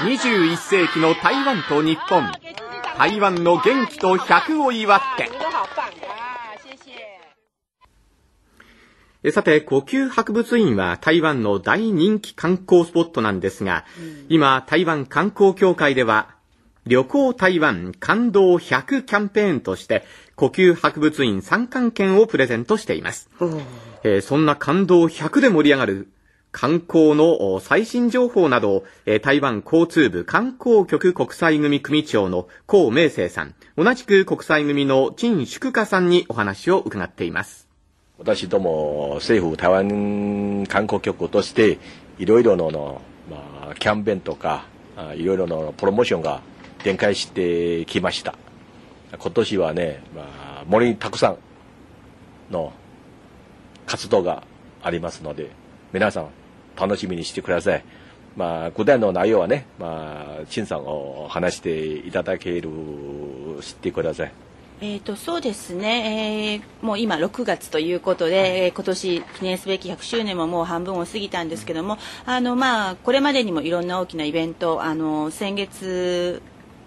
21世紀の台湾と日本。台湾の元気と100を祝って。さて、呼吸博物院は台湾の大人気観光スポットなんですが、今、台湾観光協会では、旅行台湾感動100キャンペーンとして、呼吸博物院参観券をプレゼントしています。えー、そんな感動100で盛り上がる観光の最新情報などを、台湾交通部観光局国際組組長の高明生さん、同じく国際組の陳淑華さんにお話を伺っています。私ども政府台湾観光局としていろいろのまあ、キャンペーンとかいろいろのプロモーションが展開してきました今年はね、まあ、盛りたくさんの活動がありますので皆さん楽しみにしてください。まあ、具体の内容はね、まあ、陳さんを話していただける、知ってください。えーと、そうですね、えー、もう今6月ということで、えー、今年記念すべき100周年ももう半分を過ぎたんですけどもあの、まあ、これまでにもいろんな大きなイベントあの先月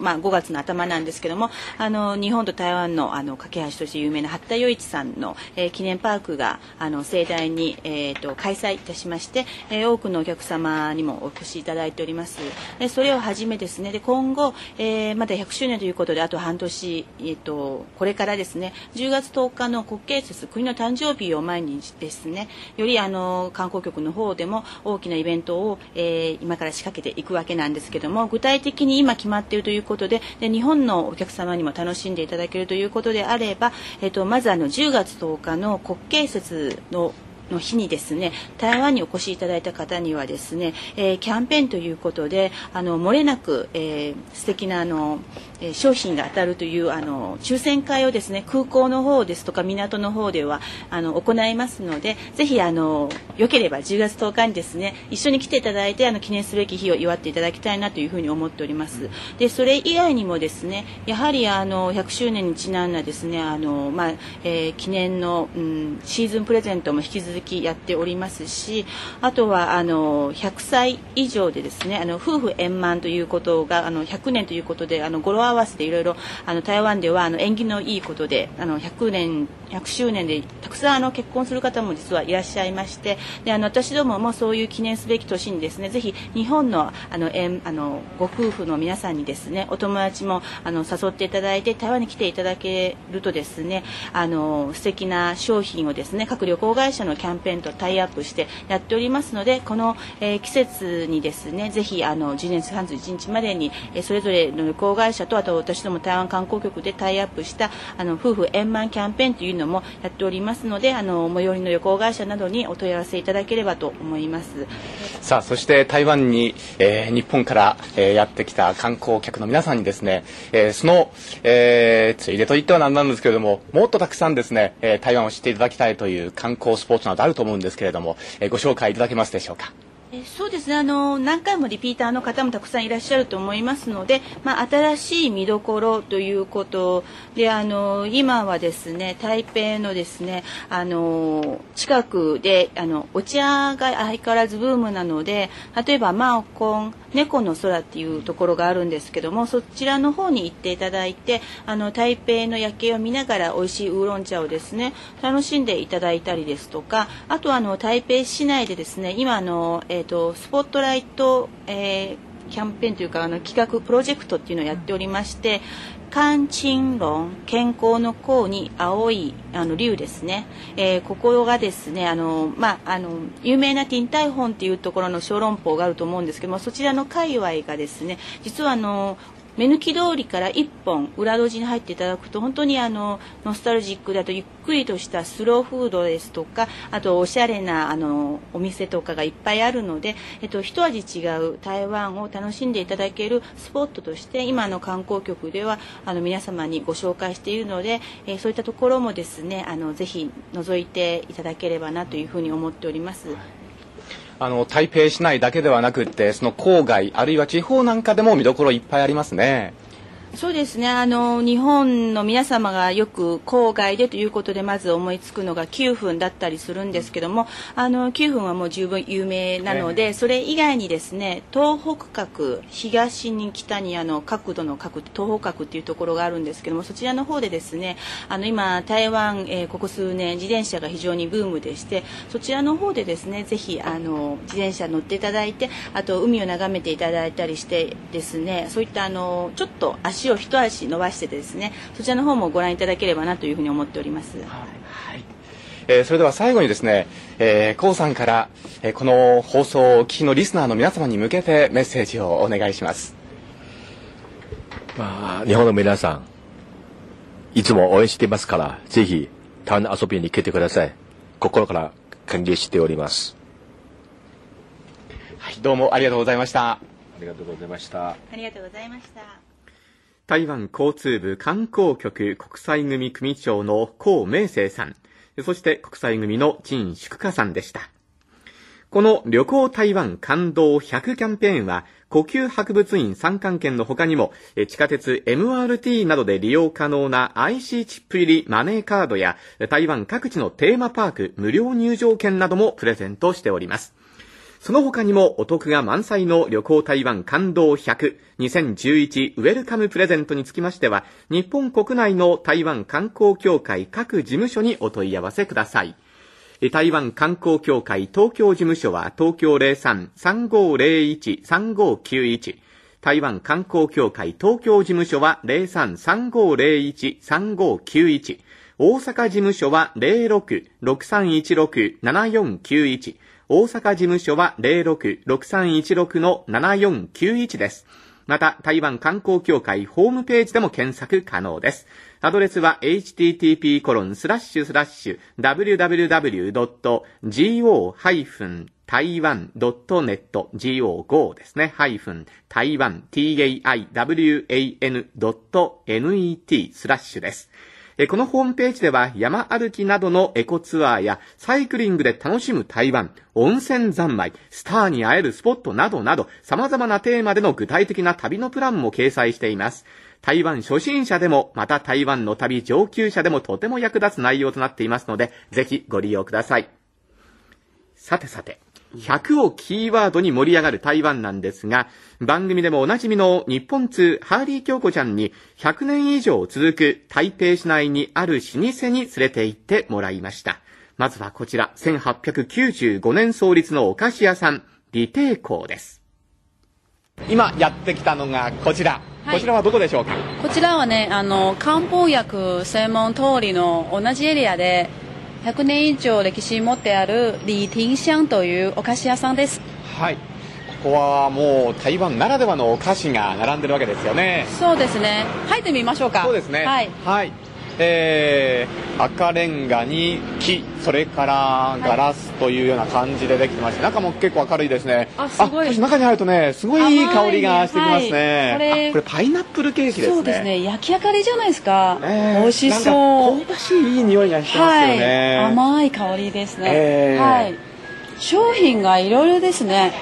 まあ、5月の頭なんですけどもあの日本と台湾のあの架け橋として有名な八田余一さんの、えー、記念パークがあの盛大に、えーと、開催いたしまして、えー、多くのお客様にもお越しいただいております。でそれをはじめですねで今後、えー、まだ100周年ということであと半年、えーと、これからですね10月10日の国慶節国の誕生日を前にですねよりあの観光局の方でも大きなイベントを、えー、今から仕掛けていくわけなんですけども具体的に今決まっているということことでで日本のお客様にも楽しんでいただけるということであれば、えっと、まずあの10月10日の国慶節のの日にですね台湾にお越しいただいた方にはですね、えー、キャンペーンということであの漏れなく、えー、素敵なあの、えー、商品が当たるというあの抽選会をですね空港の方ですとか港の方ではあの行いますのでぜひあのよければ10月10日にですね一緒に来ていただいてあの記念すべき日を祝っていただきたいなというふうに思っております。でそれ以外にもですねやはりあの100周年にちなんだですねあの、まあえー、記念の、うん、シーズンプレゼントも引き続続きやっておりますしあとはあの100歳以上でですねあの夫婦円満ということがあの100年ということであの語呂合わせでいろいろあの台湾ではあの縁起のいいことであの100年100周年でたくさんあの結婚する方も実はいらっしゃいましてであの私どももそういう記念すべき年にですねぜひ日本のあの縁あのご夫婦の皆さんにですねお友達もあの誘っていただいて台湾に来ていただけるとですねあの素敵な商品をですね各旅行会社のキャンペーンとタイアップしてやっておりますのでこの、えー、季節にですねぜひあの12月31日までに、えー、それぞれの旅行会社とあと私ども台湾観光局でタイアップしたあの夫婦円満キャンペーンというのもやっておりますのであの最寄りの旅行会社などにお問い合わせいただければと思います。さあそして台湾に、えー、日本から、えー、やってきた観光客の皆さんにですね、えー、その、えー、ついでと言ってはなんなんですけれどももっとたくさんですね、えー、台湾を知っていただきたいという観光スポーツなどあると思うんですけれども、えー、ご紹介いただけますでしょうか。そうですね。あの何回もリピーターの方もたくさんいらっしゃると思いますので、まあ、新しい見どころということであの今はですね台北のですねあの近くであのお茶が相変わらずブームなので例えばマオコン猫の空っていうところがあるんですけどもそちらの方に行っていただいてあの台北の夜景を見ながら美味しいウーロン茶をですね楽しんでいただいたりですとかあとあの台北市内でですね今あの、えーと、スポットライト、えーキャンペーンというかあの企画プロジェクトっていうのをやっておりまして肝鎮論健康の甲に青いあの竜ですね、えー、ここがですねあの、まあ、あの有名なティンタイホンっていうところの小籠包があると思うんですけどもそちらの界隈がですね実はあの目抜き通りから1本裏路地に入っていただくと本当にあのノスタルジックだとゆっくりとしたスローフードですとかあとおしゃれなあのお店とかがいっぱいあるので、えっと、一味違う台湾を楽しんでいただけるスポットとして今の観光局ではあの皆様にご紹介しているので、えー、そういったところもですねあのぜひ覗いていただければなというふうに思っております。あの台北市内だけではなくてその郊外あるいは地方なんかでも見どころいっぱいありますね。そうですね。あの日本の皆様がよく郊外でということでまず思いつくのが9分だったりするんですけどもあの9分はもう十分有名なので、それ以外にですね東北角東に北にあの角度の角東北角っていうところがあるんですけどもそちらの方でですねあの今台湾、えー、ここ数年自転車が非常にブームでしてそちらの方でですねぜひあの自転車乗っていただいてあと海を眺めていただいたりしてですねそういったあのちょっと足を一足伸ばしてですねそちらの方もご覧いただければなというふうに思っております。はいえー、それでは最後にですね、えー、コウさんから、えー、この放送をお聞きのリスナーの皆様に向けてメッセージをお願いします。まあ、日本の皆さん、いつも応援していますから、ぜひ、台湾遊びに来てください。心から歓迎しております。はい、どうもありがとうございました。ありがとうございました。ありがとうございました。台湾交通部観光局国際組組長の高明生さん、そして国際組の陳淑華さんでした。この旅行台湾感動100キャンペーンは、呼吸博物院参観券の他にも、地下鉄 MRT などで利用可能な IC チップ入りマネーカードや、台湾各地のテーマパーク無料入場券などもプレゼントしております。その他にもお得が満載の旅行台湾感動100 2011ウェルカムプレゼントにつきましては、日本国内の台湾観光協会各事務所にお問い合わせください。台湾観光協会東京事務所は東京03-3501-3591台湾観光協会東京事務所は03-3501-3591大阪事務所は06-6316-7491大阪事務所は06-6316-7491です。また、台湾観光協会ホームページでも検索可能です。アドレスは http コロンスラッシュスラッシュ www.go-taiwan.net go ですね。ハイフン台湾 taiwan.net スラッシュです。えこのホームページでは山歩きなどのエコツアーやサイクリングで楽しむ台湾、温泉三昧、スターに会えるスポットなどなど様々なテーマでの具体的な旅のプランも掲載しています。台湾初心者でも、また台湾の旅上級者でもとても役立つ内容となっていますので、ぜひご利用ください。さてさて。100をキーワードに盛り上がる台湾なんですが、番組でもおなじみの日本通ハーリー京子ちゃんに100年以上続く台北市内にある老舗に連れて行ってもらいました。まずはこちら、1895年創立のお菓子屋さん、李帝港です。今やってきたのがこちら。はい、こちらはどこでしょうか？こちらはね、あの、漢方薬専門通りの同じエリアで、100年以上歴史持ってある李廷香というお菓子屋さんです。はい。ここはもう台湾ならではのお菓子が並んでるわけですよね。そうですね。入ってみましょうか。そうですね。はい、はいえー、赤レンガに木それからガラスというような感じでできてまして、中も結構明るいですね。あすごい。中に入るとねすごいいい香りがしてきますね、はい、これこれパイナップルケーキですね。そうですね。焼き上がりじゃないですか、え。ー、美味しそう。香ばしいいい匂いがしてますよね、はい、甘い香りですね、えー、はい。商品がいろいろですね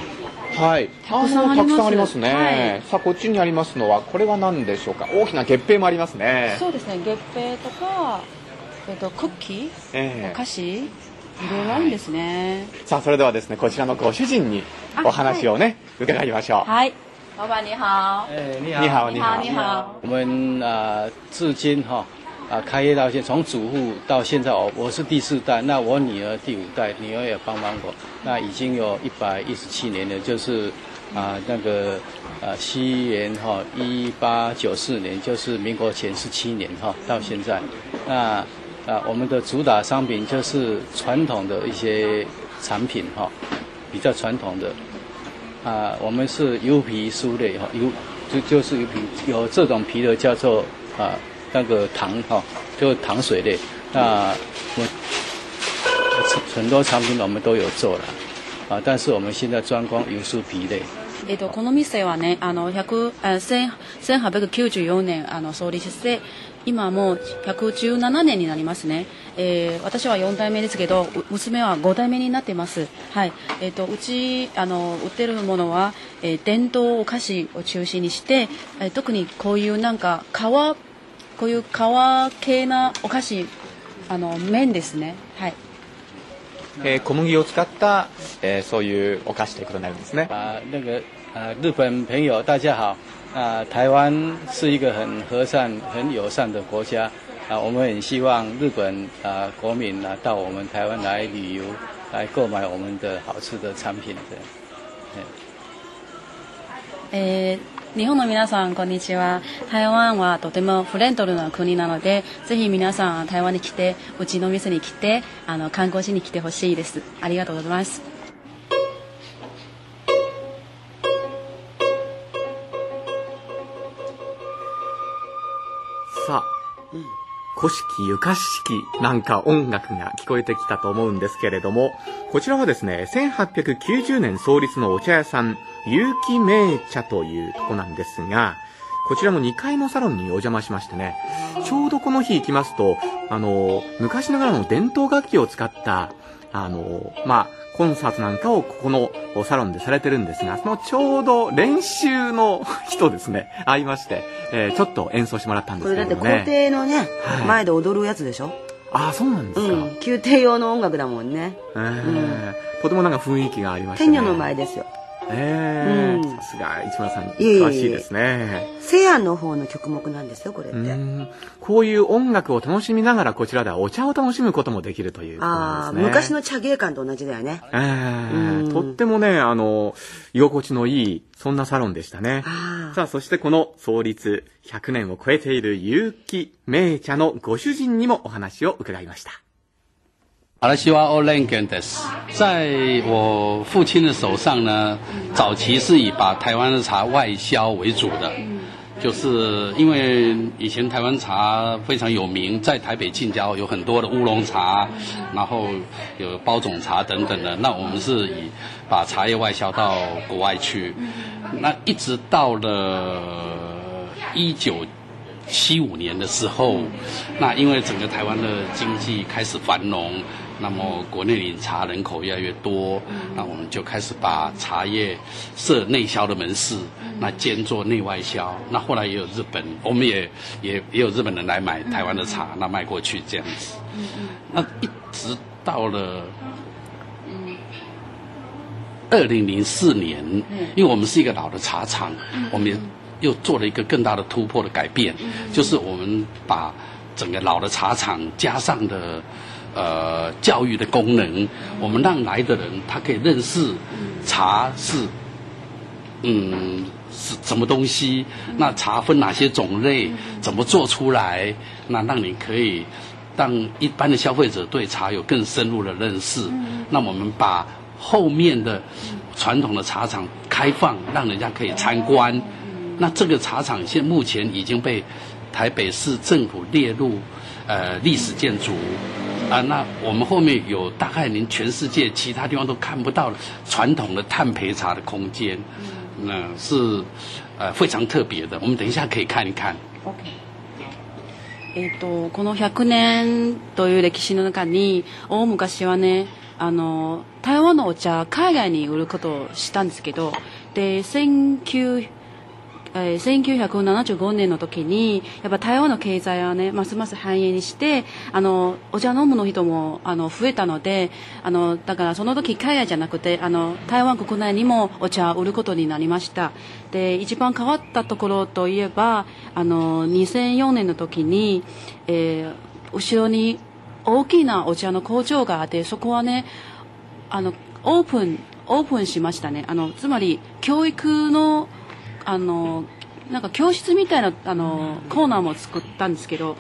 はい、たくさんあります。たくさんありますね、はい、さあこっちにありますのはこれは何でしょうか？大きな月餅もありますね。そうですね。月餅とか、えっと、クッキー、えー、お菓子？い。ろいろあるんですね、さあそれではですねこちらのご主人にお話をね、はい、伺いましょう。はい。老板你好。哎，你好，你好，你好，你好。我们啊，至今哈。啊，开业到现，从祖父到现在，我我是第四代，那我女儿第五代，女儿也帮帮我，那已经有一百一十七年了，就是啊那个啊西元哈一八九四年，就是民国前十七年哈到现在，那啊我们的主打商品就是传统的一些产品哈，比较传统的啊，我们是油皮酥类哈，油就就是油皮，有这种皮的叫做啊。那个糖哈，哦就糖水类，那我很多产品我们都有做了，啊，但是我们现在专攻油酥皮类。えっと、この店はね、あの、100、1894年、あの、創立して、今もう117年になりますね。えー、私は4代目ですけど、娘は5代目になってます。はい。えっ、ー、と、うち、あの、売ってるものは、えー、伝統お菓子を中心にして、えー、特にこういうなんか、皮、こういう皮系なお菓子、あの、麺ですね。はい。えー、小麦を使った、えー、そういうお菓子ということになるんですね。あ、那个、呃，日本朋友大家好。啊，台湾是一个很和善、很友善的国家啊，我们很希望日本啊国民啊到我们台湾来旅游，来购买我们的好吃的产品的。えー、日本の皆さんこんにちは。台湾はとてもフレンドルな国なので、ぜひ皆さん台湾に来て、うちの店に来て、あの観光しに来てほしいです。ありがとうございます。古式ゆかしきなんか音楽が聞こえてきたと思うんですけれども、こちらはですね、1890年創立のお茶屋さん、有機名茶というとこなんですが、こちらの2階のサロンにお邪魔しましてね、ちょうどこの日行きますと、あの、昔ながらの伝統楽器を使った、あの、まあ、コンサートなんかをここのサロンでされてるんですが、そのちょうど練習の 人ですね、会いまして、えー、ちょっと演奏してもらったんですけどね。これだって校庭のね、はい、前で踊るやつでしょ？ああ、そうなんですか。うん、宮廷用の音楽だもんね。えー、うん、とてもなんか雰囲気がありましたね。天女の前ですよ。ええさすが市村さん詳しいですね。西安の方の曲目なんですよこれって。こういう音楽を楽しみながらこちらではお茶を楽しむこともできるということですね。昔の茶芸館と同じだよね。えー、とってもねあの居心地のいいそんなサロンでしたね。さあそしてこの創立100年を超えている有機名茶のご主人にもお話を伺いました。阿拉西瓦欧兰根的是，在我父亲的手上呢，早期是以把台湾的茶外销为主的，就是因为以前台湾茶非常有名，在台北近郊有很多的乌龙茶，然后有包种茶等等的，那我们是以把茶叶外销到国外去，那一直到了一九。七五年的时候，那因为整个台湾的经济开始繁荣，那么国内饮茶人口越来越多，那我们就开始把茶叶设内销的门市，那兼做内外销。那后来也有日本，我们也也也有日本人来买台湾的茶，那卖过去这样子。那一直到了二零零四年，因为我们是一个老的茶厂，我们。又做了一个更大的突破的改变，就是我们把整个老的茶厂加上的呃教育的功能，我们让来的人他可以认识茶是嗯是什么东西，那茶分哪些种类，怎么做出来，那让你可以让一般的消费者对茶有更深入的认识。那我们把后面的传统的茶厂开放，让人家可以参观。那这个茶厂现目前已经被台北市政府列入呃历史建筑啊。那我们后面有大概连全世界其他地方都看不到的传统的炭焙茶的空间，那是呃非常特别的。我们等一下可以看一看。OK。えっとこの100年という歴史の中に大昔はねあの台湾のお茶海外に売ることをしたんですけどで1900 えー、1975年の時にやっぱ台湾の経済はねますます繁栄にしてあのお茶飲むの人もあの増えたのであのだからその時海外じゃなくてあの台湾国内にもお茶を売ることになりました。で一番変わったところといえばあの2004年の時に、えー、後ろに大きなお茶の工場があってそこはねあのオープンオープンしましたね。あのつまり教育のあのなんか教室みたいなあのコーナーも作ったんですけど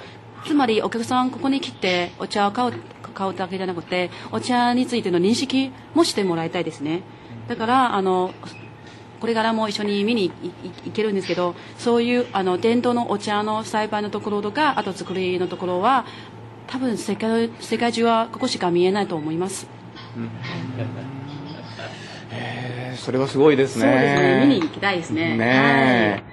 つまりお客さんここに来てお茶を買う買うだけじゃなくてお茶についての認識もしてもらいたいですねだからあのこれからも一緒に見に行けるんですけどそういうあの伝統のお茶の栽培のところとかあと作りのところは多分世界世界中はここしか見えないと思います。それはすごいですね。そうですね。見に行きたいですね。ね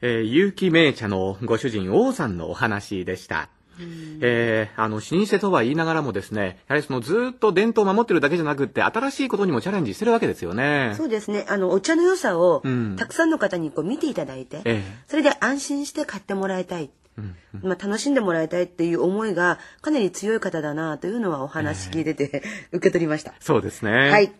えー、結城名茶のご主人王さんのお話でした。えー、あの、老舗とは言いながらもですね、やはりそのずっと伝統を守ってるだけじゃなくて、新しいことにもチャレンジしてるわけですよね。そうですね。あの、お茶の良さを、たくさんの方にこう見ていただいて、うん、それで安心して買ってもらいたい。まあ、楽しんでもらいたいっていう思いがかなり強い方だなというのはお話聞いてて、えー、受け取りました。そうですね。はい。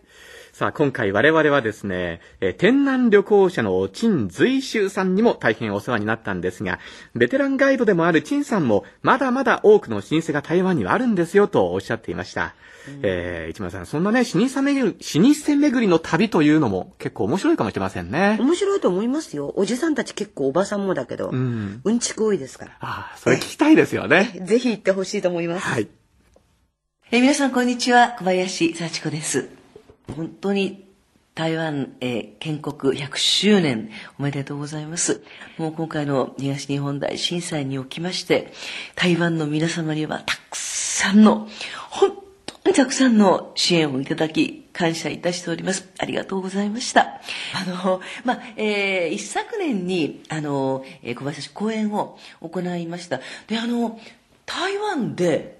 さあ、今回我々はですね、え天南旅行者の陳随州さんにも大変お世話になったんですが、ベテランガイドでもある陳さんも、まだまだ多くの老舗が台湾にはあるんですよとおっしゃっていました。うん、えー、市村さん、そんなね、老舗巡り、老舗巡りの旅というのも結構面白いかもしれませんね。面白いと思いますよ。おじさんたち結構おばさんもだけど、うん、うんちく多いですから。ああ、それ聞きたいですよね。ぜひ行ってほしいと思います。はい。え皆さんこんにちは、小林幸子です。本当に台湾、えー、建国100周年おめでとうございます。もう今回の東日本大震災におきまして、台湾の皆様にはたくさんの、本たくさんの支援をいただき、感謝いたしております。ありがとうございました。あの、まあ、えー、一昨年に、あの、えー、小林講演を行いました。で、あの、台湾で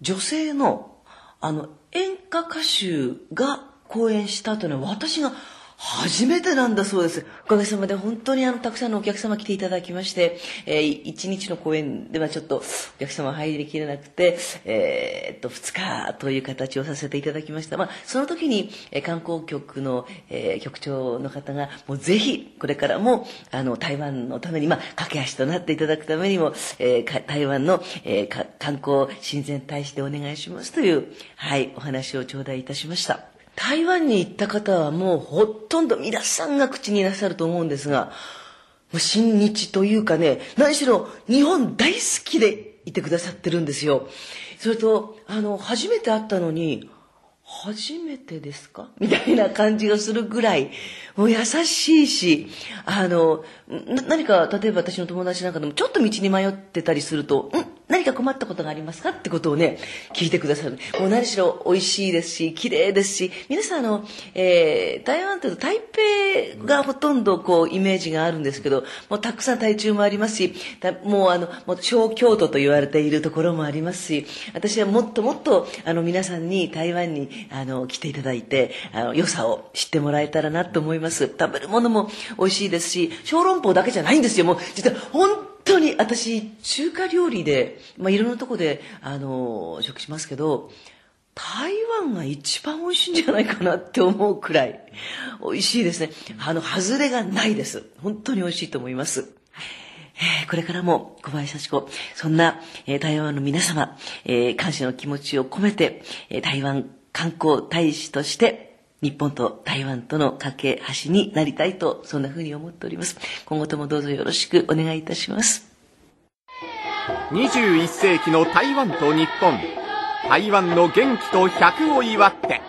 女性の、あの、演歌歌手が講演したというのは私が初めてなんだそうです。おかげさまで本当にあの、たくさんのお客様来ていただきまして、えー、1日の公演ではちょっとお客様入りきれなくて、えー、っと、2日という形をさせていただきました。まあ、その時に、えー、観光局の、えー、局長の方が、もうぜひ、これからも、あの、台湾のために、まあ、駆け足となっていただくためにも、えー、台湾の、えー、観光親善大使でお願いしますという、はい、お話を頂戴いたしました。台湾に行った方はもうほとんど皆さんが口になさると思うんですが、もう親日というかね、何しろ日本大好きでいてくださってるんですよ。それと、あの、初めて会ったのに、初めてですか？みたいな感じがするぐらい、もう優しいし、あの、何か、例えば私の友達なんかでもちょっと道に迷ってたりすると、ん何か困ったことがありますかってことをね、聞いてくださる。もう何しろ美味しいですし、綺麗ですし、皆さんあの、えー、台湾というと台北がほとんどこう、イメージがあるんですけど、もうたくさん台中もありますし、もうあの、もう小京都と言われているところもありますし、私はもっともっと、あの、皆さんに台湾に、あの、来ていただいて、あの、良さを知ってもらえたらなと思います。食べるものも美味しいですし、小籠包だけじゃないんですよ。もう、実は本当に私中華料理で、まあ、いろんなとこであの食しますけど台湾が一番美味しいんじゃないかなって思うくらい美味しいですね。あの外れがないです。本当に美味しいと思います。えー、これからも小林幸子、そんな、えー、台湾の皆様、えー、感謝の気持ちを込めて、え台湾観光大使として日本と台湾との架け橋になりたいと、そんな風に思っております。今後ともどうぞよろしくお願いいたします。21世紀の台湾と日本。台湾の元気と100を祝って。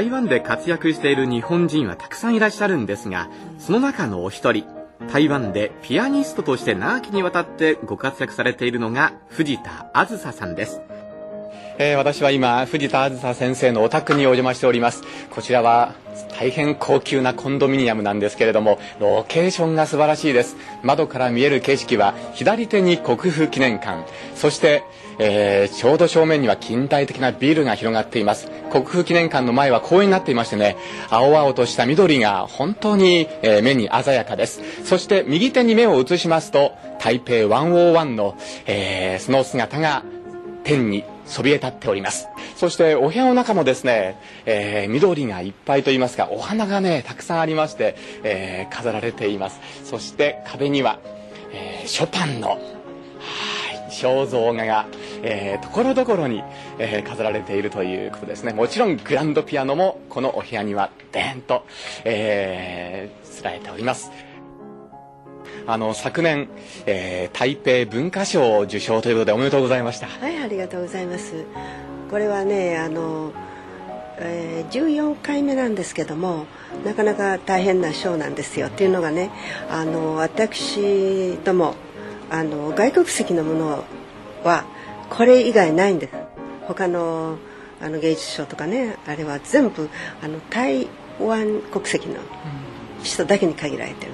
台湾で活躍している日本人はたくさんいらっしゃるんですが、その中のお一人、台湾でピアニストとして長きにわたってご活躍されているのが藤田あずささんです。えー、私は今、藤田あずさ先生のお宅にお邪魔しております。こちらは大変高級なコンドミニアムなんですけれども、ロケーションが素晴らしいです。窓から見える景色は、左手に国府記念館、そして、えー、ちょうど正面には近代的なビルが広がっています。国府記念館の前は公園になっていましてね、青々とした緑が本当に、えー、目に鮮やかです。そして右手に目を移しますと、台北101の、えー、その姿が天にそびえ立っております。そしてお部屋の中もですね、えー、緑がいっぱいといいますか、お花がね、たくさんありまして、えー、飾られています。そして壁には、えー、ショパンの、肖像画が、えー、ところどころに、えー、飾られているということですね。もちろんグランドピアノもこのお部屋にはデーンと、えー、つられております。あの昨年、えー、台北文化賞を受賞ということでおめでとうございましたはいありがとうございますこれはねあの、えー、14回目なんですけどもなかなか大変な賞なんですよっていうのがねあの私どもあの外国籍のものはこれ以外ないんです。他のあの芸術賞とかねあれは全部あの台湾国籍の人だけに限られてる、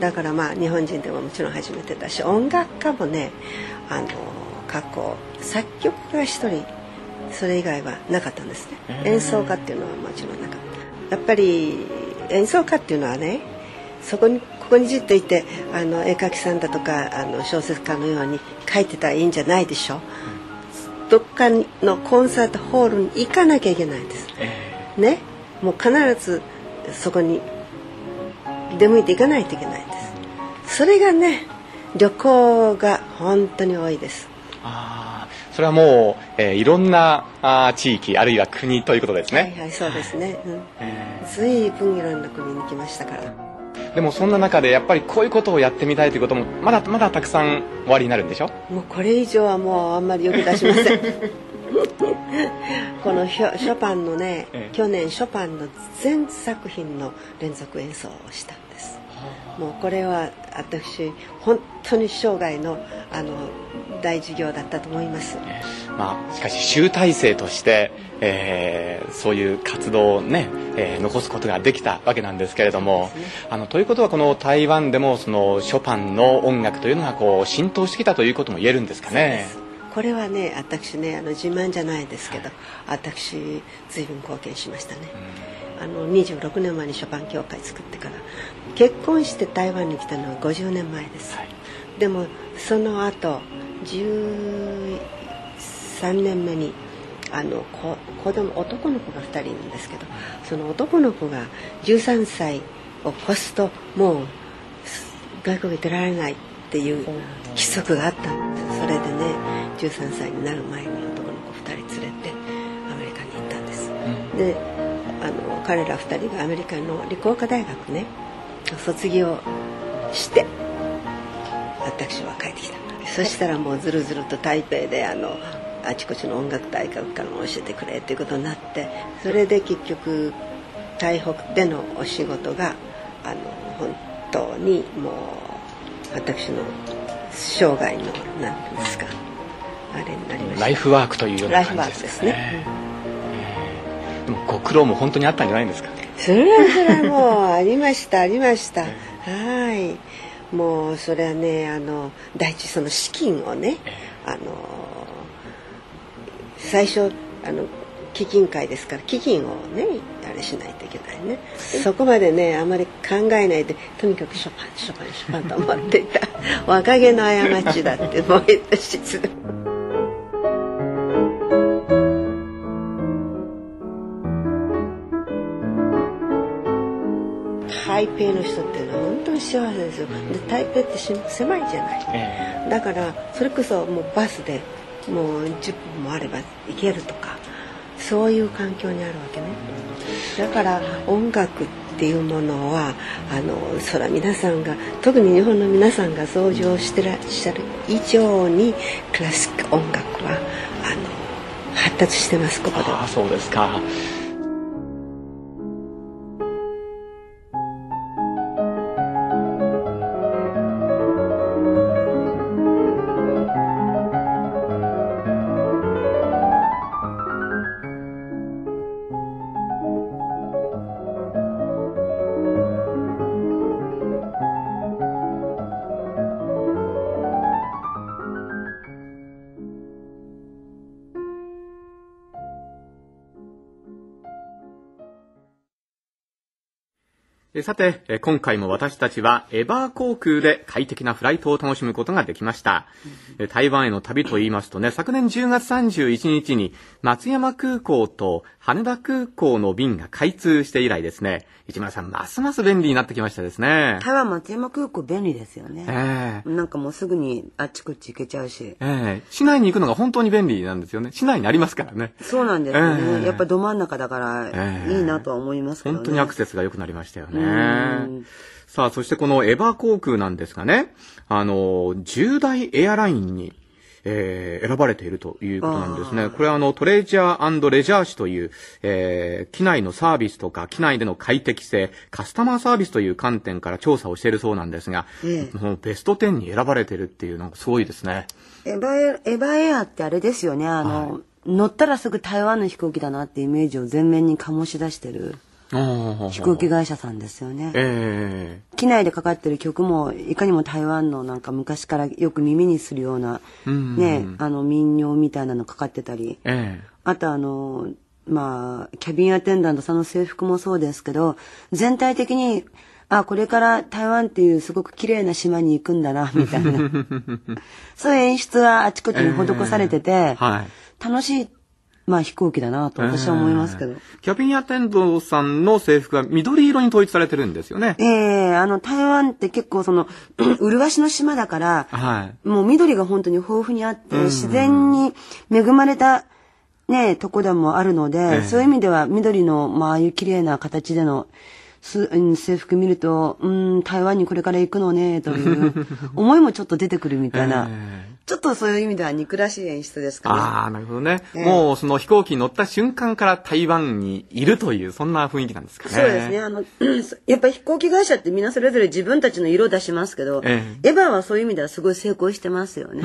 だからまあ日本人でももちろん初めてだし音楽家もねあの過去作曲家一人それ以外はなかったんですね。演奏家っていうのはもちろんなかった。やっぱり演奏家っていうのはねそこにここにじっといてあの絵描きさんだとかあの小説家のように書いてたらいいんじゃないでしょ、どっかのコンサートホールに行かなきゃいけないんです、ね？もう必ずそこに出向いていかないといけないんです。それがね旅行が本当に多いです。ああそれはもう、えー、いろんなあ地域あるいは国ということですね。はいはいそうですね、うん。えー、随分いろんな国に来ましたからでもそんな中でやっぱりこういうことをやってみたいということもまだまだたくさんおありになるんでしょ？もうこれ以上はもうあんまりよく出しません。このショパンのね、ええ、去年ショパンの全作品の連続演奏をしたもうこれは私本当に生涯のあの大事業だったと思います、まあ、しかし集大成として、えー、そういう活動をね、えー、残すことができたわけなんですけれども、ね、あのということはこの台湾でもそのショパンの音楽というのがこう浸透してきたということも言えるんですかね？これはね私ねあの自慢じゃないですけど、はい、私随分貢献しましたね、あの26年前にショパン協会作ってから結婚して台湾に来たのは50年前です、はい、でもその後13年目にあの子子供男の子が2人いるんですけどその男の子が13歳を越すともう外国へ出られないっていう規則があったんです。それでね13歳になる前に男の子2人連れてアメリカに行ったんです、うん、であの彼ら2人がアメリカの理工科大学ね卒業して私は帰ってきた。そしたらもうずるずると台北であのあちこちの音楽大学からも教えてくれっていうことになってそれで結局台北でのお仕事があの本当にもう私の生涯の何て言うんですかあれになりました。ライフワークというような感じですね、ね、でもご苦労も本当にあったんじゃないんですかそれはそれはもうありましたありました。はい。もうそれはねあの第一その資金をねあの最初あの基金会ですから基金をねあれしないといけないね。そこまでねあまり考えないでとにかくショパンショパンショパンと思っていた。若気の過ちだってもう一つ。台北の人っていうのは本当に幸せですよ。で台北って狭いじゃない、えー、だからそれこそもうバスでもう10分もあれば行けるとかそういう環境にあるわけね。だから音楽っていうものはあのそら皆さんが特に日本の皆さんが想像してらっしゃる以上にクラシック音楽はあの発達してますここでは。あそうですかさて、今回も私たちはエバー航空で快適なフライトを楽しむことができました。台湾への旅と言いますとね、昨年10月31日に松山空港と羽田空港の便が開通して以来ですね、市村さん、ますます便利になってきましたですね。台湾松山空港便利ですよね。えー、なんかもうすぐにあっちこっち行けちゃうし。えー、市内に行くのが本当に便利なんですよね。市内にありますからね。そうなんですよね。えー、やっぱど真ん中だからいいなとは思いますけどね。本当にアクセスが良くなりましたよね。ね。さあ、そしてこのエバー航空なんですがね、あの、重大エアラインにえー、選ばれているということなんですね。これはあの、トレジャーレジャー誌という、えー、機内のサービスとか、機内での快適性、カスタマーサービスという観点から調査をしているそうなんですが、ええ、ベスト10に選ばれているっていうのがすごいですね。エバエ、エバエアってあれですよね、あの、はい、乗ったらすぐ台湾の飛行機だなってイメージを前面に醸し出してる。飛行機会社さんですよね、えー、機内でかかってる曲もいかにも台湾のなんか昔からよく耳にするような、ね、あの民謡みたいなのかかってたり、えー、あとあのまあキャビンアテンダントさんの制服もそうですけど全体的にあ、これから台湾っていうすごく綺麗な島に行くんだな、みたいな。そういう演出はあちこちに施されてて、えーはい、楽しいまあ飛行機だなと私は思いますけど。キャビンアテンドさんの制服は緑色に統一されてるんですよね。ええー、あの台湾って結構その、麗しの島だから、はい、もう緑が本当に豊富にあって、自然に恵まれたね、とこでもあるので、えー、そういう意味では緑の、まあ、ああいう綺麗な形でのす、制服見ると、うん、台湾にこれから行くのね、という 思いもちょっと出てくるみたいな。えーちょっとそういう意味では憎らしい演出ですかね。ああ、なるほどね、えー、もうその飛行機に乗った瞬間から台湾にいるという、そんな雰囲気なんですかね。そうですね。あの、やっぱり飛行機会社ってみんなそれぞれ自分たちの色を出しますけど、えー、エヴァはそういう意味ではすごい成功してますよね。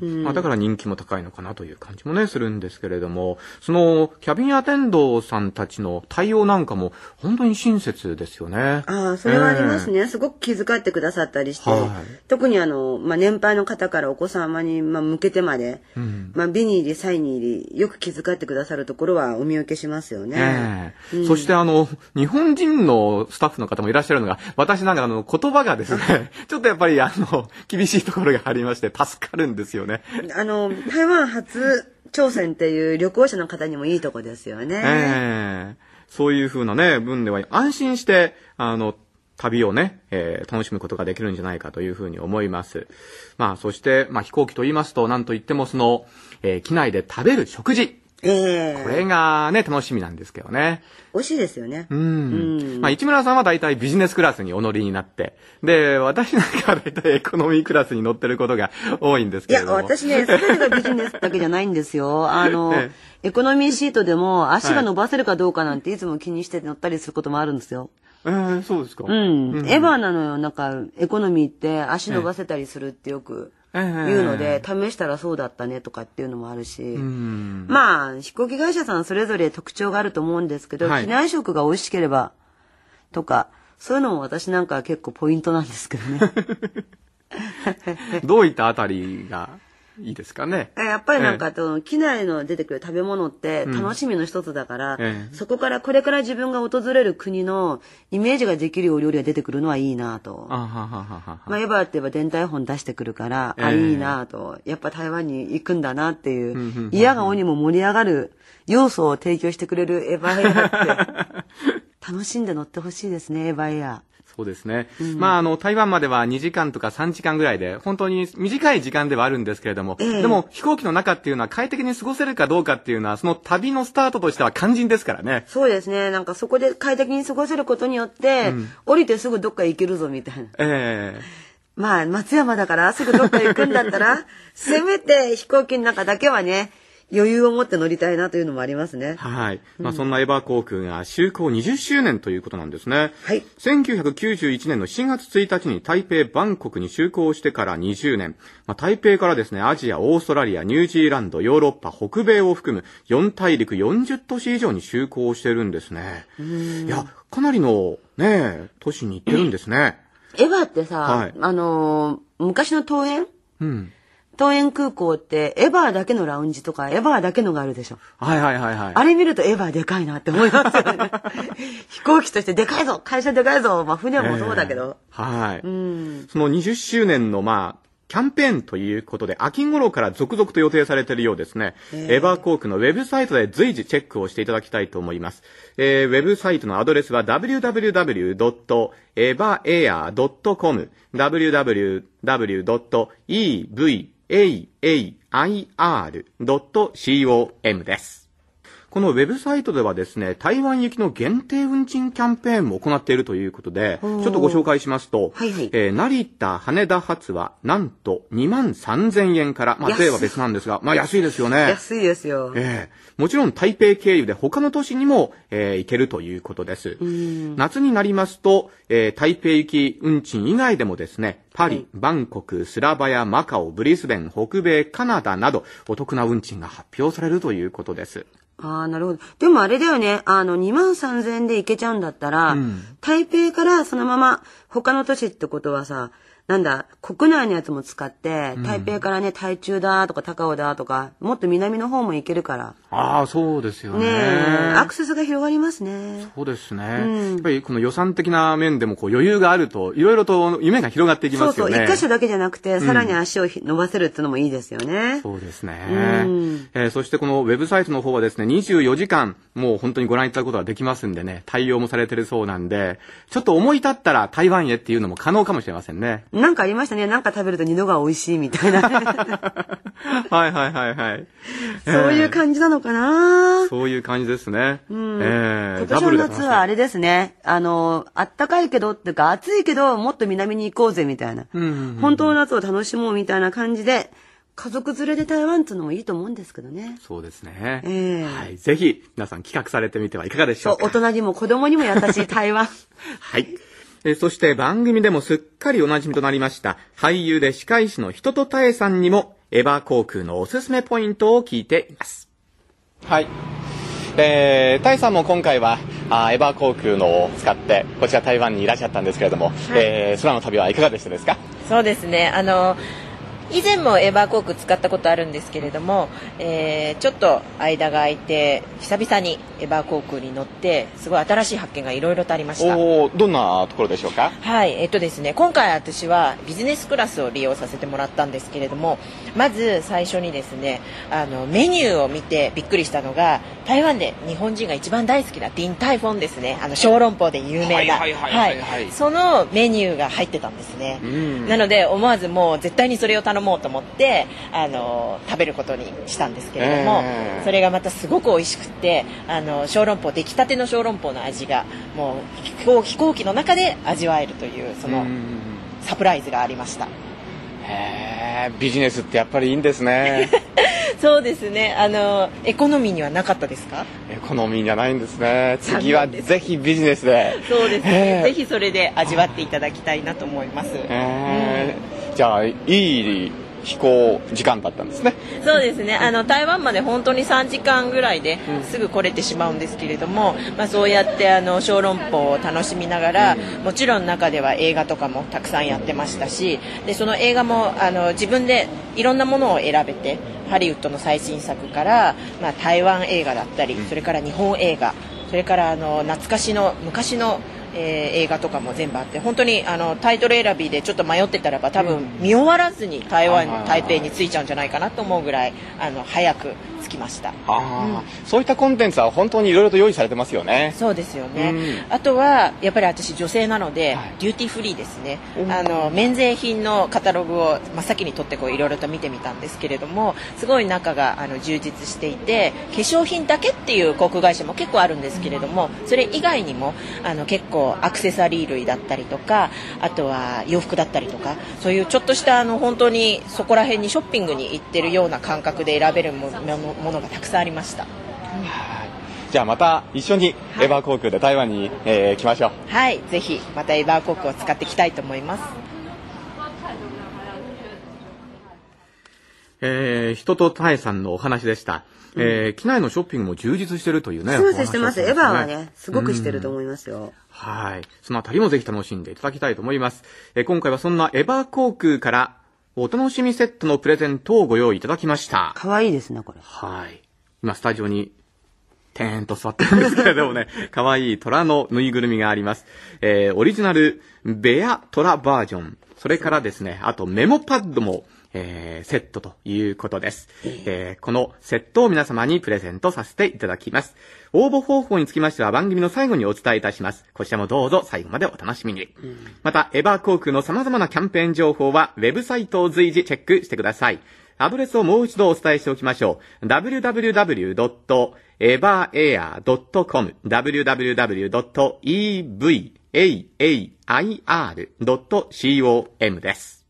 まあ、だから人気も高いのかなという感じもね、するんですけれども、その、キャビンアテンドさんたちの対応なんかも、本当に親切ですよね。ああ、それはありますね、えー、すごく気遣ってくださったりして、はい、特にあの、まあ、年配の方からお子様に、まあ、向けてまで、うん、まあ、美に入り、サイに入り、よく気遣ってくださるところはお見受けしますよね。えーうん、そしてあの、日本人のスタッフの方もいらっしゃるのが、私なんかあの、言葉がですね、ちょっとやっぱりあの、厳しいところがありまして、助かるんですよね。あの、台湾初挑戦っていう旅行者の方にもいいとこですよね。えー、そういうふうなね、分では安心して、あの、旅をね、えー、楽しむことができるんじゃないかというふうに思います。まあ、そして、まあ、飛行機と言いますと、なんといってもその、えー、機内で食べる食事。ええー、これがね、楽しみなんですけどね。美味しいですよね。うん。まあ、市村さんは大体ビジネスクラスにお乗りになって、で、私なんかは大体エコノミークラスに乗ってることが多いんですけれども。いや、私ね、すべてがビジネスだけじゃないんですよ。あの、エコノミーシートでも足が伸ばせるかどうかなんていつも気にして乗ったりすることもあるんですよ。ええー、そうですか。うん。エヴァなのよ。なんか、エコノミーって足伸ばせたりするってよく。言うので、試したらそうだったねとかっていうのもあるし、まあ、飛行機会社さんそれぞれ特徴があると思うんですけど、はい、機内食が美味しければとか、そういうのも私なんか結構ポイントなんですけどね。どういったあたりがいいですかね。やっぱりなんか、ええ、機内の出てくる食べ物って楽しみの一つだから、うんえ、そこからこれから自分が訪れる国のイメージができるお料理が出てくるのはいいなと。あはははまあ、エヴァって言えば電台本出してくるから、あ、いいなと。やっぱ台湾に行くんだなっていう、嫌が鬼も盛り上がる要素を提供してくれるエヴァエアって、楽しんで乗ってほしいですね、エヴァエア。そうですね。うん、まあ、あの、台湾までは2時間とか3時間ぐらいで、本当に短い時間ではあるんですけれども、えー、でも飛行機の中っていうのは快適に過ごせるかどうかっていうのは、その旅のスタートとしては肝心ですからね。そうですね。なんかそこで快適に過ごせることによって、うん、降りてすぐどっか行けるぞみたいな。ええーまあ、松山だからすぐどっか行くんだったら、せめて飛行機の中だけはね、余裕を持って乗りたいなというのもありますね。はい。まあ、そんなエバー航空が就航20周年ということなんですね。はい。1991年の4月1日に台北、バンコクに就航してから20年。まあ、台北からですね、アジア、オーストラリア、ニュージーランド、ヨーロッパ、北米を含む4大陸40都市以上に就航してるんですね。いや、かなりのね、都市に行ってるんですね。エヴァってさ、はい、あのー、昔の桃園？うん。桃園空港ってエバーだけのラウンジとかエバーだけのがあるでしょ。はいはいはいはい。あれ見るとエバーでかいなって思いますよね。飛行機としてでかいぞ会社でかいぞまあ船もそうだけど。えー、はい。うん。その20周年のまあ、キャンペーンということで、秋頃から続々と予定されているようですね。えー、エバーコークのウェブサイトで随時チェックをしていただきたいと思います。えー、ウェブサイトのアドレスは www.evaair.com www.ev air.com です。このウェブサイトではですね、台湾行きの限定運賃キャンペーンも行っているということで、ちょっとご紹介しますと、はいはい、えー、成田、羽田発は、なんと2万3000円から、まあ、税は別なんですが、まあ、安いですよね。安いですよ。ええー、もちろん台北経由で他の都市にも、えー、行けるということです。夏になりますと、えー、台北行き運賃以外でもですね、パリ、バンコク、スラバヤ、マカオ、ブリスベン、北米、カナダなど、お得な運賃が発表されるということです。ああ、なるほど。でもあれだよね。あの、2万3000円で行けちゃうんだったら、うん、台北からそのまま他の都市ってことはさ、なんだ、国内のやつも使って、台北からね、台中だとか高尾だとか、もっと南の方も行けるから。ああ、そうですよね。ねアクセスが広がりますね。そうですね。うん、やっぱりこの予算的な面でもこう余裕があると、いろいろと夢が広がっていきますよね。そうそう、一箇所だけじゃなくて、さらに足を伸ばせるっていうのもいいですよね。そうですね。うん、えー、そしてこのウェブサイトの方はですね、24時間、もう本当にご覧いただくことができますんでね、対応もされてるそうなんで、ちょっと思い立ったら台湾へっていうのも可能かもしれませんね。なんかありましたね。なんか食べると二度が美味しいみたいな。はいはいはいはい。そういう感じなのかな、そういう感じですね。うん。えー、今年の夏はあれですね。あの、あったかいけどっていうか、暑いけど、もっと南に行こうぜみたいな。うんうんうん、本当の夏を楽しもうみたいな感じで、家族連れで台湾っていうのもいいと思うんですけどね。そうですね。えー、はい。ぜひ、皆さん企画されてみてはいかがでしょうか。大人にも子供にも優しい台湾。はい。えそして番組でもすっかりお馴染みとなりました俳優で司会師の人とたえさんにもエバー航空のおすすめポイントを聞いています。はい。えー、タイさんも今回はあエバー航空のを使ってこちら台湾にいらっしゃったんですけれども、はい、えー、空の旅はいかがでしたですか？そうですねあの以前もエバー航空使ったことあるんですけれども、えー、ちょっと間が空いて久々にエバー航空に乗ってすごい新しい発見がいろいろとありました。おどんなところでしょうか？はいえっとですね今回私はビジネスクラスを利用させてもらったんですけれどもまず最初にですねあのメニューを見てびっくりしたのが台湾で日本人が一番大好きなディンタイフォンですね。あの小籠包で有名な。そのメニューが入ってたんですね。なので思わずもう絶対にそれを頼もうと思ってあの食べることにしたんですけれども、えー、それがまたすごく美味しくてあの小籠包出来たての小籠包の味がもう飛行機の中で味わえるというそのサプライズがありました。へえビジネスってやっぱりいいんですね。そうですね。あのエコノミーにはなかったですか？エコノミーじゃないんですね。次はぜひビジネスで。そうですね。ぜひそれで味わっていただきたいなと思います、えー、じゃあいい飛行時間だったんですね。そうですね。あの台湾まで本当に3時間ぐらいですぐ来れてしまうんですけれども、まあ、そうやってあの小籠包を楽しみながら、もちろん中では映画とかもたくさんやってましたしでその映画もあの自分でいろんなものを選べてハリウッドの最新作から、まあ、台湾映画だったりそれから日本映画それからあの懐かしの昔のえー、映画とかも全部あって本当にあのタイトル選びでちょっと迷ってたらば多分見終わらずに台湾台北に着いちゃうんじゃないかなと思うぐらいあの早く着きました、あうん、そういったコンテンツは本当にいろいろと用意されてますよね。そうですよね、うん、あとはやっぱり私女性なので、はい、デューティーフリーですね。あの免税品のカタログを真っ先に取ってこういろいろと見てみたんですけれどもすごい中があの充実していて化粧品だけっていう航空会社も結構あるんですけれどもそれ以外にもあの結構アクセサリー類だったりとかあとは洋服だったりとかそういうちょっとしたあの本当にそこら辺にショッピングに行ってるような感覚で選べるものものがたくさんありました。じゃあまた一緒にエバー航空で台湾に、えー、来ましょう。はい、ぜひまたエバー航空を使っていきたいと思います。えー、人とタエさんのお話でした。えー、機内のショッピングも充実してるというね。そうしてます。エヴァはね、すごくしてると思いますよ。はい。そのあたりもぜひ楽しんでいただきたいと思います。えー、今回はそんなエヴァ航空からお楽しみセットのプレゼントをご用意いただきました。かわいいですね、これ。はい。今、スタジオに、てーんと座ってるんですけれどもね、かわいい虎のぬいぐるみがあります。えー、オリジナル、ベアトラバージョン。それからですね、あとメモパッドも、えー、セットということです。えー、このセットを皆様にプレゼントさせていただきます。応募方法につきましては番組の最後にお伝えいたします。こちらもどうぞ最後までお楽しみに。うん、また、エバー航空の様々なキャンペーン情報は、ウェブサイトを随時チェックしてください。アドレスをもう一度お伝えしておきましょう。www.evaair.com www.evair.com です。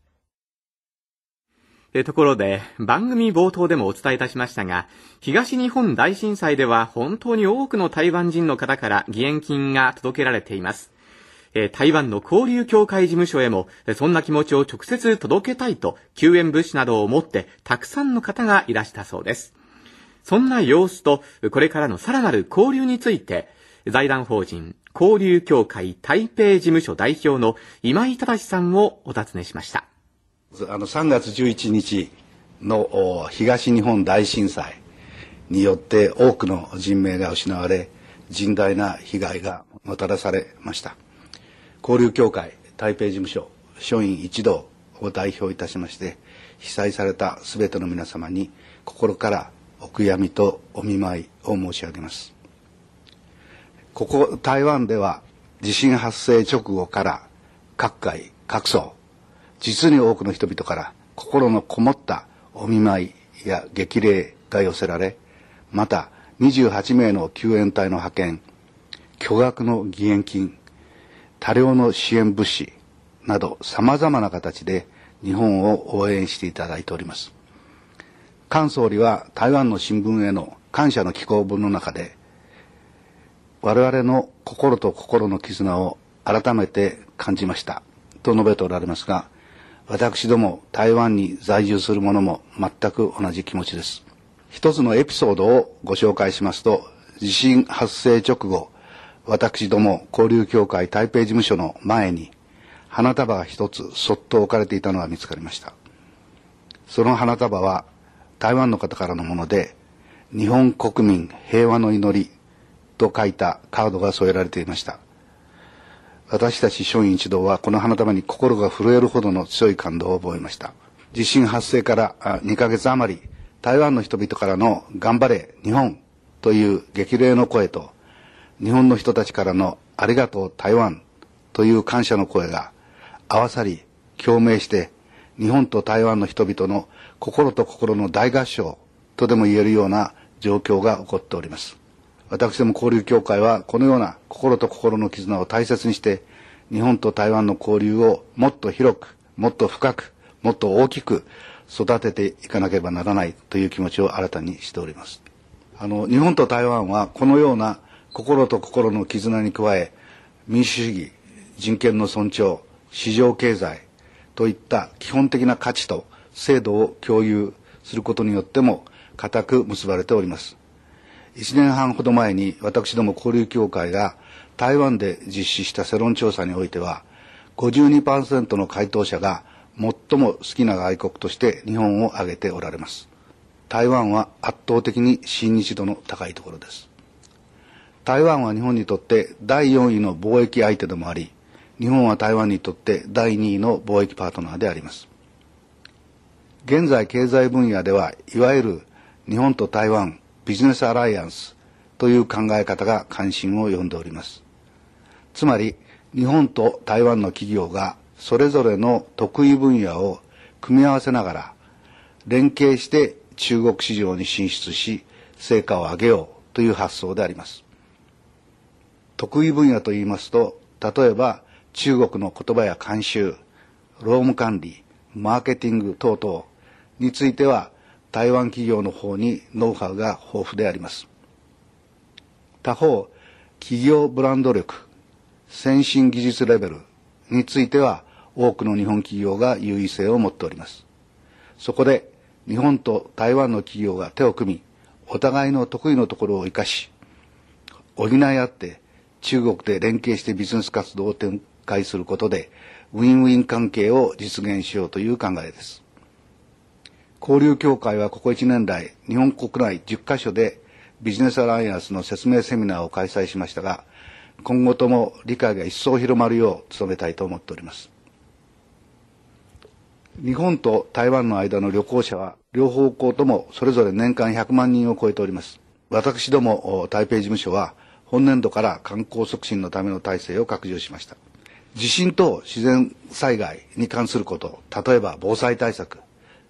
ところで、番組冒頭でもお伝えいたしましたが、東日本大震災では本当に多くの台湾人の方から義援金が届けられています。台湾の交流協会事務所へも、そんな気持ちを直接届けたいと、救援物資などを持って、たくさんの方がいらしたそうです。そんな様子と、これからのさらなる交流について、財団法人交流協会台北事務所代表の今井正さんをお尋ねしました。あの3月11日の東日本大震災によって多くの人命が失われ甚大な被害がもたらされました。交流協会台北事務所署員一同を代表いたしまして被災された全ての皆様に心からお悔やみとお見舞いを申し上げます。ここ台湾では地震発生直後から各界各層実に多くの人々から心のこもったお見舞いや激励が寄せられ、また28名の救援隊の派遣、巨額の義援金、多量の支援物資など様々な形で日本を応援していただいております。菅総理は台湾の新聞への感謝の寄稿文の中で、我々の心と心の絆を改めて感じましたと述べておられますが、私ども台湾に在住する者も全く同じ気持ちです。一つのエピソードをご紹介しますと、地震発生直後、私ども交流協会台北事務所の前に花束が一つそっと置かれていたのが見つかりました。その花束は台湾の方からのもので、日本国民平和の祈りと書いたカードが添えられていました。私たち松院一同はこの花束に心が震えるほどの強い感動を覚えました。地震発生から2ヶ月余り、台湾の人々からの頑張れ日本という激励の声と、日本の人たちからのありがとう台湾という感謝の声が合わさり共鳴して日本と台湾の人々の心と心の大合唱とでも言えるような状況が起こっております。私ども交流協会はこのような心と心の絆を大切にして日本と台湾の交流をもっと広くもっと深くもっと大きく育てていかなければならないという気持ちを新たにしております。あの日本と台湾はこのような心と心の絆に加え民主主義人権の尊重市場経済といった基本的な価値と制度を共有することによっても固く結ばれております。1年半ほど前に私ども交流協会が台湾で実施した世論調査においては52%の回答者が最も好きな外国として日本を挙げておられます。台湾は圧倒的に親日度の高いところです。台湾は日本にとって第4位の貿易相手でもあり日本は台湾にとって第2位の貿易パートナーであります。現在経済分野ではいわゆる日本と台湾ビジネスアライアンスという考え方が関心を呼んでおります。つまり、日本と台湾の企業がそれぞれの得意分野を組み合わせながら、連携して中国市場に進出し、成果を上げようという発想であります。得意分野と言いますと、例えば中国の言葉や慣習、労務管理、マーケティング等々については台湾企業の方にノウハウが豊富であります。他方、企業ブランド力、先進技術レベルについては多くの日本企業が優位性を持っております。そこで日本と台湾の企業が手を組み、お互いの得意のところを生かし、補い合って中国で連携してビジネス活動を展開することで、ウィンウィン関係を実現しようという考えです。交流協会はここ1年来、日本国内10カ所でビジネスアライアンスの説明セミナーを開催しましたが、今後とも理解が一層広まるよう努めたいと思っております。日本と台湾の間の旅行者は両方向ともそれぞれ年間100万人を超えております。私ども台北事務所は本年度から観光促進のための体制を拡充しました。地震と自然災害に関すること、例えば防災対策、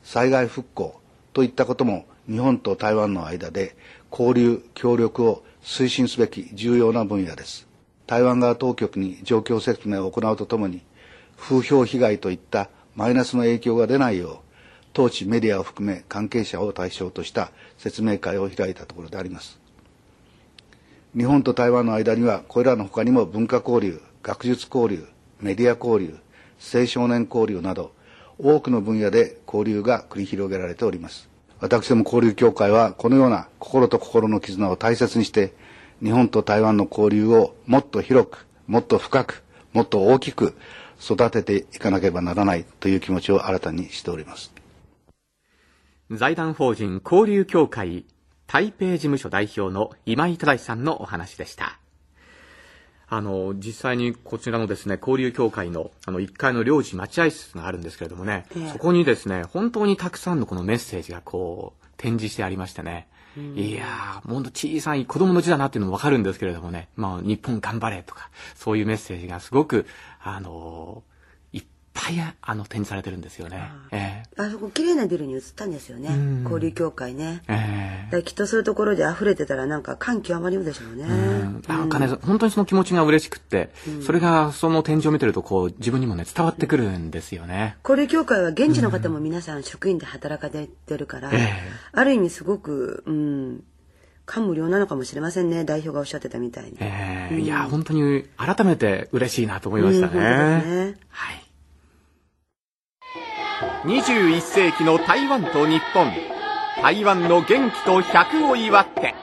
災害復興、といったことも日本と台湾の間で交流、協力を推進すべき重要な分野です。台湾側当局に状況説明を行うとともに、風評被害といったマイナスの影響が出ないよう、当地メディアを含め関係者を対象とした説明会を開いたところであります。日本と台湾の間には、これらの他にも文化交流、学術交流、メディア交流、青少年交流など、多くの分野で交流が繰り広げられております。私ども交流協会は、このような心と心の絆を大切にして、日本と台湾の交流をもっと広く、もっと深く、もっと大きく育てていかなければならないという気持ちを新たにしております。財団法人交流協会台北事務所代表の今井忠さんのお話でした。あの、実際にこちらのですね、交流協会のあの1階の領事待合室があるんですけれどもね、えー、そこにですね、本当にたくさんのこのメッセージがこう、展示してありましてね、いやー、ほんと小さい子供の字だなっていうのもわかるんですけれどもね、まあ、日本頑張れとか、そういうメッセージがすごく、あのぱいあの展示されてるんですよね。あ,、えー、あそこ綺麗なビルに移ったんですよね。交流協会ね。えー、きっとそういうところで溢れてたらなんか感極まりでしょうね。なん。かね、本当にその気持ちが嬉しくって、それがその展示を見てるとこう自分にもね伝わってくるんですよね。交流協会は現地の方も皆さん職員で働かれてるから、えー、ある意味すごく、うん、感無量なのかもしれませんね。代表がおっしゃってたみたいに、えーうん、いや本当に改めて嬉しいなと思いましたね,、うん、ね。はい21世紀の台湾と日本。台湾の元気と100を祝って。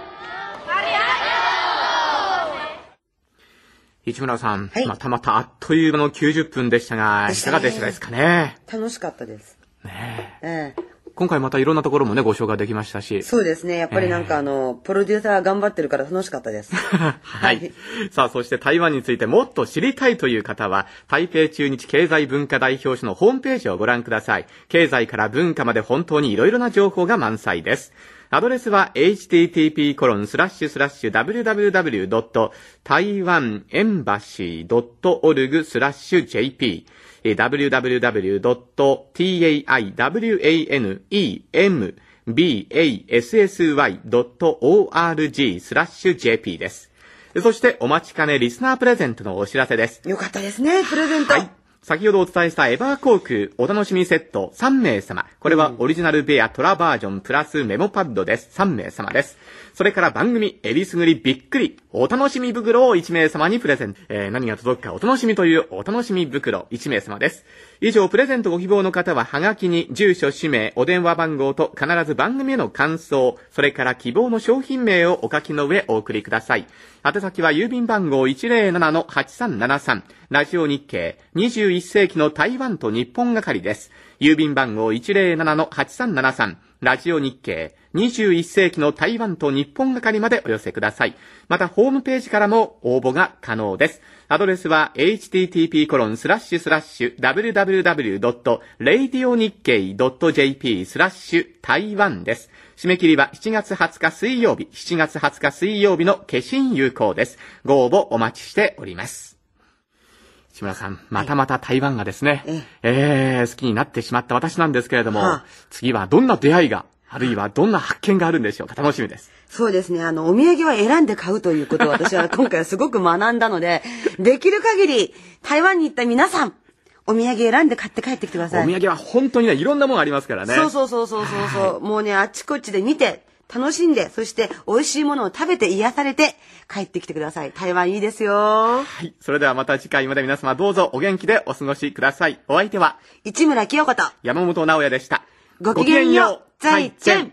市村さん、はい、またまたあっという間の90分でしたが、いかがでしたですかね？楽しかったです。ねえ。ええ今回またいろんなところもね、ご紹介できましたし。そうですね。やっぱりなんかあの、えー、プロデューサー頑張ってるから楽しかったです。はい。さあ、そして台湾についてもっと知りたいという方は、台北中日経済文化代表所のホームページをご覧ください。経済から文化まで本当にいろいろな情報が満載です。アドレスは http コロンスラッシュスラッシュ www.taiwanembassy.org スラッシュ jp www.taiwanembassy.org スラッシュ jp です。そしてお待ちかねリスナープレゼントのお知らせです。よかったですね、プレゼント。はい。先ほどお伝えしたエバー航空お楽しみセット3名様。これはオリジナルベアトラバージョンプラスメモパッドです。3名様です。それから番組、エビスグリびっくり、お楽しみ袋を1名様にプレゼント。えー、何が届くかお楽しみというお楽しみ袋1名様です。以上、プレゼントご希望の方は、はがきに住所、氏名、お電話番号と必ず番組への感想、それから希望の商品名をお書きの上お送りください。宛先は郵便番号107-8373、ラジオ日経、21世紀の台湾と日本係です。郵便番号107-8373、ラジオ日経、21世紀の台湾と日本係までお寄せください。また、ホームページからも応募が可能です。アドレスは http コロンスラッシュスラッシュ www.radionickei.jp スラッシュ台湾です。締め切りは7月20日水曜日、7月20日水曜日の消印有効です。ご応募お待ちしております。志村さん、またまた台湾がですね、ええー、好きになってしまった私なんですけれども、はあ、次はどんな出会いが、あるいはどんな発見があるんでしょうか？楽しみです。そうですね。あの、お土産は選んで買うということを私は今回はすごく学んだので、できる限り台湾に行った皆さん、お土産選んで買って帰ってきてください。お土産は本当にね、いろんなものありますからね。そうそうそうそうそうそう。もうね、あっちこっちで見て、楽しんで、そして美味しいものを食べて癒されて帰ってきてください。台湾いいですよ。はい。それではまた次回まで皆様どうぞお元気でお過ごしください。お相手は、市村清子と山本直也でした。ごきげんよう。再见。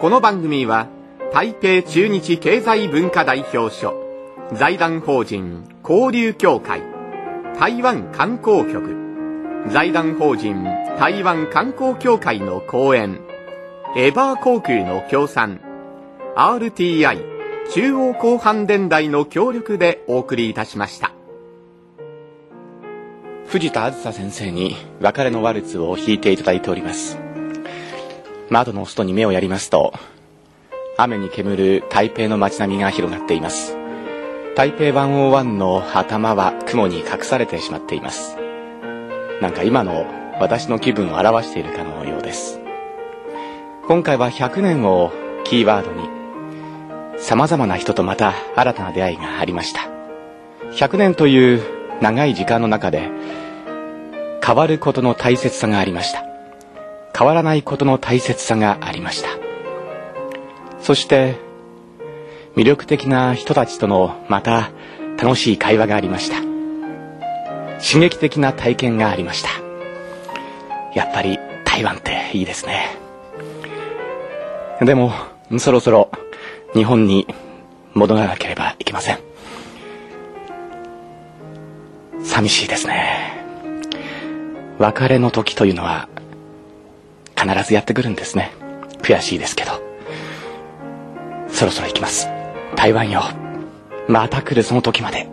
この番組は、台北中日経済文化代表所、財団法人交流協会、台湾観光局、財団法人台湾観光協会の講演、エバー航空の協賛、RTI 中央広範電台の協力でお送りいたしました。藤田あずさ先生に別れのワルツを弾いていただいております。窓の外に目をやりますと、雨に煙る台北の街並みが広がっています。台北101の頭は雲に隠されてしまっています。なんか今の私の気分を表しているかのようです。今回は100年をキーワードに様々な人とまた新たな出会いがありました。100年という長い時間の中で変わることの大切さがありました。変わらないことの大切さがありました。そして魅力的な人たちとのまた楽しい会話がありました。刺激的な体験がありました。やっぱり台湾っていいですね。でもそろそろ日本に戻らなければいけません。寂しいですね。別れの時というのは必ずやってくるんですね。悔しいですけど。そろそろ行きます。台湾よ。また来るその時まで。